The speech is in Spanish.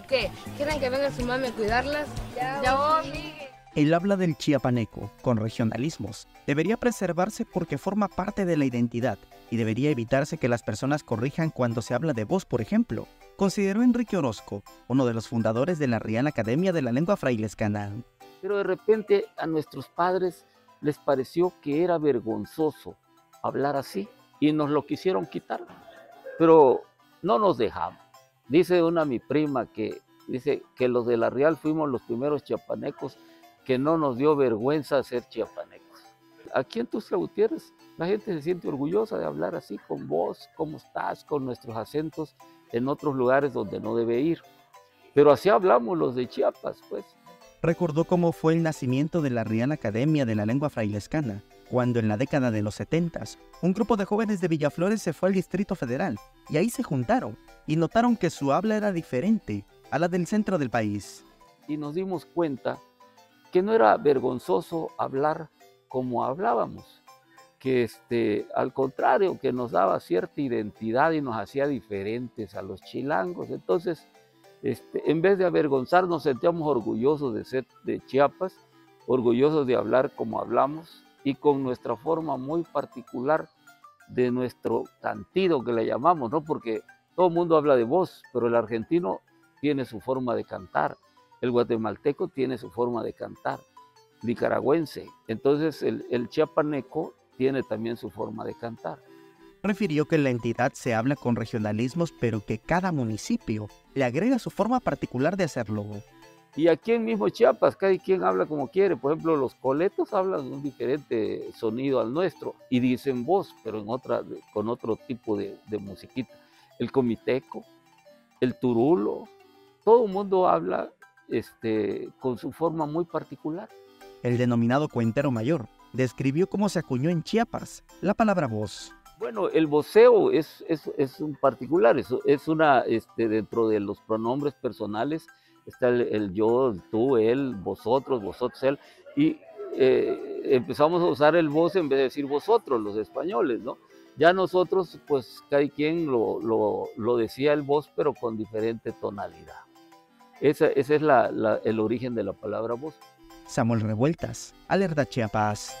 ¿O qué? ¿Quieren que venga su mami a cuidarlas? Ya, ya El habla del chiapaneco, con regionalismos, debería preservarse porque forma parte de la identidad y debería evitarse que las personas corrijan cuando se habla de voz, por ejemplo, consideró Enrique Orozco, uno de los fundadores de la Real Academia de la Lengua Frailescana. Pero de repente a nuestros padres les pareció que era vergonzoso hablar así y nos lo quisieron quitar. Pero no nos dejamos. Dice una mi prima que dice que los de la Real fuimos los primeros chiapanecos que no nos dio vergüenza ser chiapanecos. Aquí en Tusla Gutiérrez la gente se siente orgullosa de hablar así con voz, cómo estás, con nuestros acentos en otros lugares donde no debe ir. Pero así hablamos los de Chiapas, pues. Recordó cómo fue el nacimiento de la Real Academia de la Lengua Frailescana, cuando en la década de los 70 un grupo de jóvenes de Villaflores se fue al Distrito Federal y ahí se juntaron y notaron que su habla era diferente a la del centro del país. Y nos dimos cuenta que no era vergonzoso hablar como hablábamos, que este, al contrario, que nos daba cierta identidad y nos hacía diferentes a los chilangos. Entonces, este, en vez de avergonzarnos, nos sentíamos orgullosos de ser de Chiapas, orgullosos de hablar como hablamos y con nuestra forma muy particular de nuestro cantido que le llamamos, ¿no? Porque todo el mundo habla de voz, pero el argentino tiene su forma de cantar, el guatemalteco tiene su forma de cantar, nicaragüense. Entonces el, el chiapaneco tiene también su forma de cantar. Refirió que la entidad se habla con regionalismos, pero que cada municipio le agrega su forma particular de hacerlo. Y aquí en mismo Chiapas, cada quien habla como quiere. Por ejemplo, los coletos hablan un diferente sonido al nuestro y dicen voz, pero en otra, con otro tipo de, de musiquita. El comiteco, el turulo, todo el mundo habla este, con su forma muy particular. El denominado cuentero mayor, describió cómo se acuñó en Chiapas la palabra voz. Bueno, el voceo es, es, un particular, es, es una, este, dentro de los pronombres personales está el, yo, tú, él, vosotros, vosotros, él, y eh, empezamos a usar el vos en vez de decir vosotros, los españoles, ¿no? Ya nosotros, pues cada quien lo, lo, lo decía el voz, pero con diferente tonalidad. Ese, ese es la, el origen de la palabra voz. Samuel Revueltas, Alerta Chiapas.